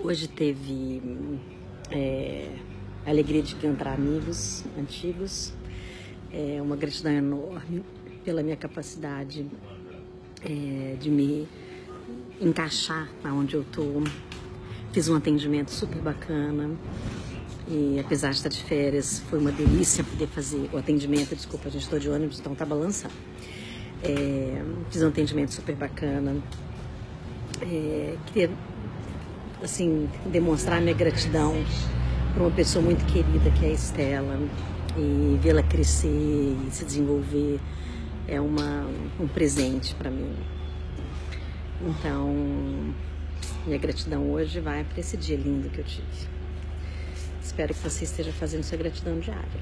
Hoje teve é, a alegria de encontrar amigos antigos, é, uma gratidão enorme pela minha capacidade é, de me encaixar aonde eu estou. Fiz um atendimento super bacana e apesar de estar de férias, foi uma delícia poder fazer o atendimento. Desculpa, a gente estou de ônibus, então tá balançando. É, fiz um atendimento super bacana. É, queria assim demonstrar minha gratidão para uma pessoa muito querida que é a Estela e vê-la crescer e se desenvolver é uma, um presente para mim. Então, minha gratidão hoje vai para esse dia lindo que eu tive. Espero que você esteja fazendo sua gratidão diária.